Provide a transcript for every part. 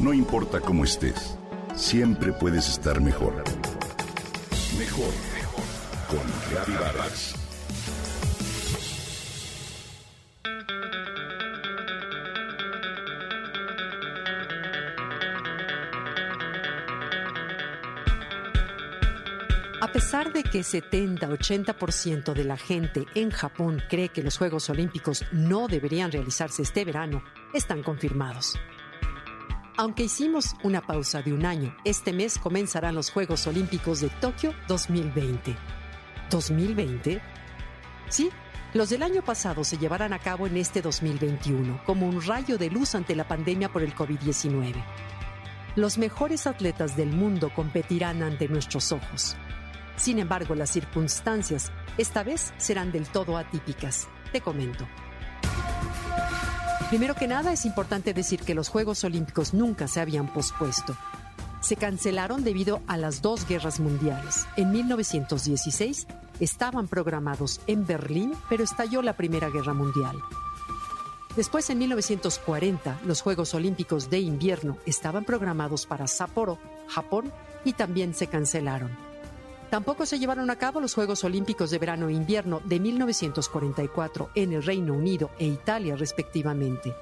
No importa cómo estés, siempre puedes estar mejor. Mejor, mejor. Con Reavivadas. A pesar de que 70-80% de la gente en Japón cree que los Juegos Olímpicos no deberían realizarse este verano, están confirmados. Aunque hicimos una pausa de un año, este mes comenzarán los Juegos Olímpicos de Tokio 2020. ¿2020? Sí, los del año pasado se llevarán a cabo en este 2021, como un rayo de luz ante la pandemia por el COVID-19. Los mejores atletas del mundo competirán ante nuestros ojos. Sin embargo, las circunstancias esta vez serán del todo atípicas. Te comento. Primero que nada, es importante decir que los Juegos Olímpicos nunca se habían pospuesto. Se cancelaron debido a las dos guerras mundiales. En 1916 estaban programados en Berlín, pero estalló la Primera Guerra Mundial. Después, en 1940, los Juegos Olímpicos de invierno estaban programados para Sapporo, Japón, y también se cancelaron. Tampoco se llevaron a cabo los Juegos Olímpicos de Verano e Invierno de 1944 en el Reino Unido e Italia respectivamente.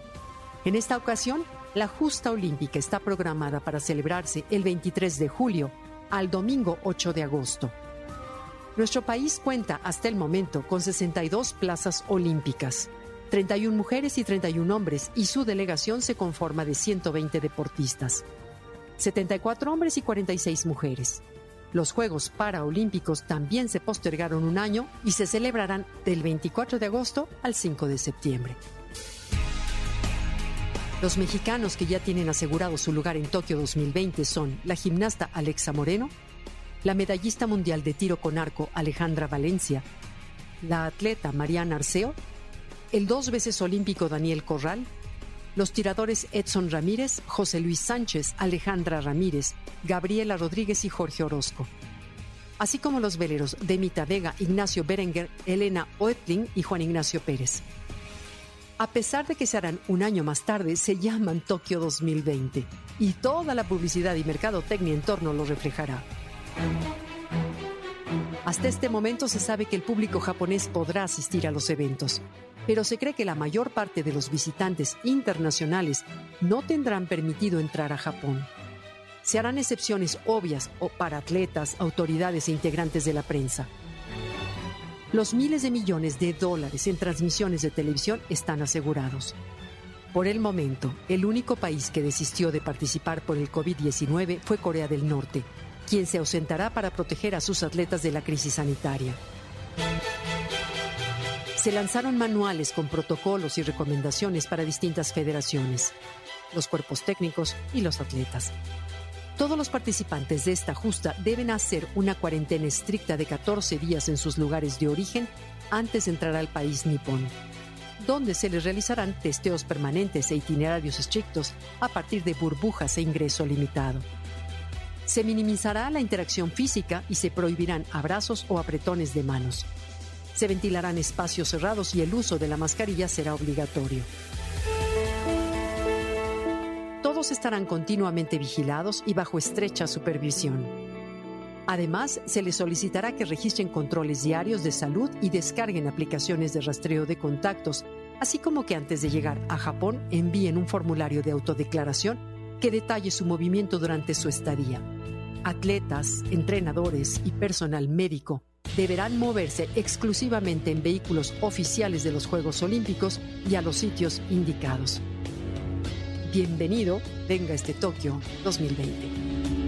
En esta ocasión, la justa olímpica está programada para celebrarse el 23 de julio al domingo 8 de agosto. Nuestro país cuenta hasta el momento con 62 plazas olímpicas, 31 mujeres y 31 hombres, y su delegación se conforma de 120 deportistas, 74 hombres y 46 mujeres. Los Juegos Paraolímpicos también se postergaron un año y se celebrarán del 24 de agosto al 5 de septiembre. Los mexicanos que ya tienen asegurado su lugar en Tokio 2020 son la gimnasta Alexa Moreno, la medallista mundial de tiro con arco Alejandra Valencia, la atleta Mariana Arceo, el dos veces olímpico Daniel Corral, los tiradores Edson Ramírez, José Luis Sánchez, Alejandra Ramírez, Gabriela Rodríguez y Jorge Orozco. Así como los veleros Demita Vega, Ignacio Berenguer, Elena Oetling y Juan Ignacio Pérez. A pesar de que se harán un año más tarde, se llaman Tokio 2020 y toda la publicidad y mercadotecnia en torno lo reflejará. Hasta este momento se sabe que el público japonés podrá asistir a los eventos, pero se cree que la mayor parte de los visitantes internacionales no tendrán permitido entrar a Japón. Se harán excepciones obvias o para atletas, autoridades e integrantes de la prensa. Los miles de millones de dólares en transmisiones de televisión están asegurados. Por el momento, el único país que desistió de participar por el COVID-19 fue Corea del Norte, quien se ausentará para proteger a sus atletas de la crisis sanitaria se lanzaron manuales con protocolos y recomendaciones para distintas federaciones, los cuerpos técnicos y los atletas. Todos los participantes de esta justa deben hacer una cuarentena estricta de 14 días en sus lugares de origen antes de entrar al país nipón, donde se les realizarán testeos permanentes e itinerarios estrictos a partir de burbujas e ingreso limitado. Se minimizará la interacción física y se prohibirán abrazos o apretones de manos. Se ventilarán espacios cerrados y el uso de la mascarilla será obligatorio. Todos estarán continuamente vigilados y bajo estrecha supervisión. Además, se les solicitará que registren controles diarios de salud y descarguen aplicaciones de rastreo de contactos, así como que antes de llegar a Japón envíen un formulario de autodeclaración que detalle su movimiento durante su estadía. Atletas, entrenadores y personal médico deberán moverse exclusivamente en vehículos oficiales de los Juegos Olímpicos y a los sitios indicados. Bienvenido, venga este Tokio 2020.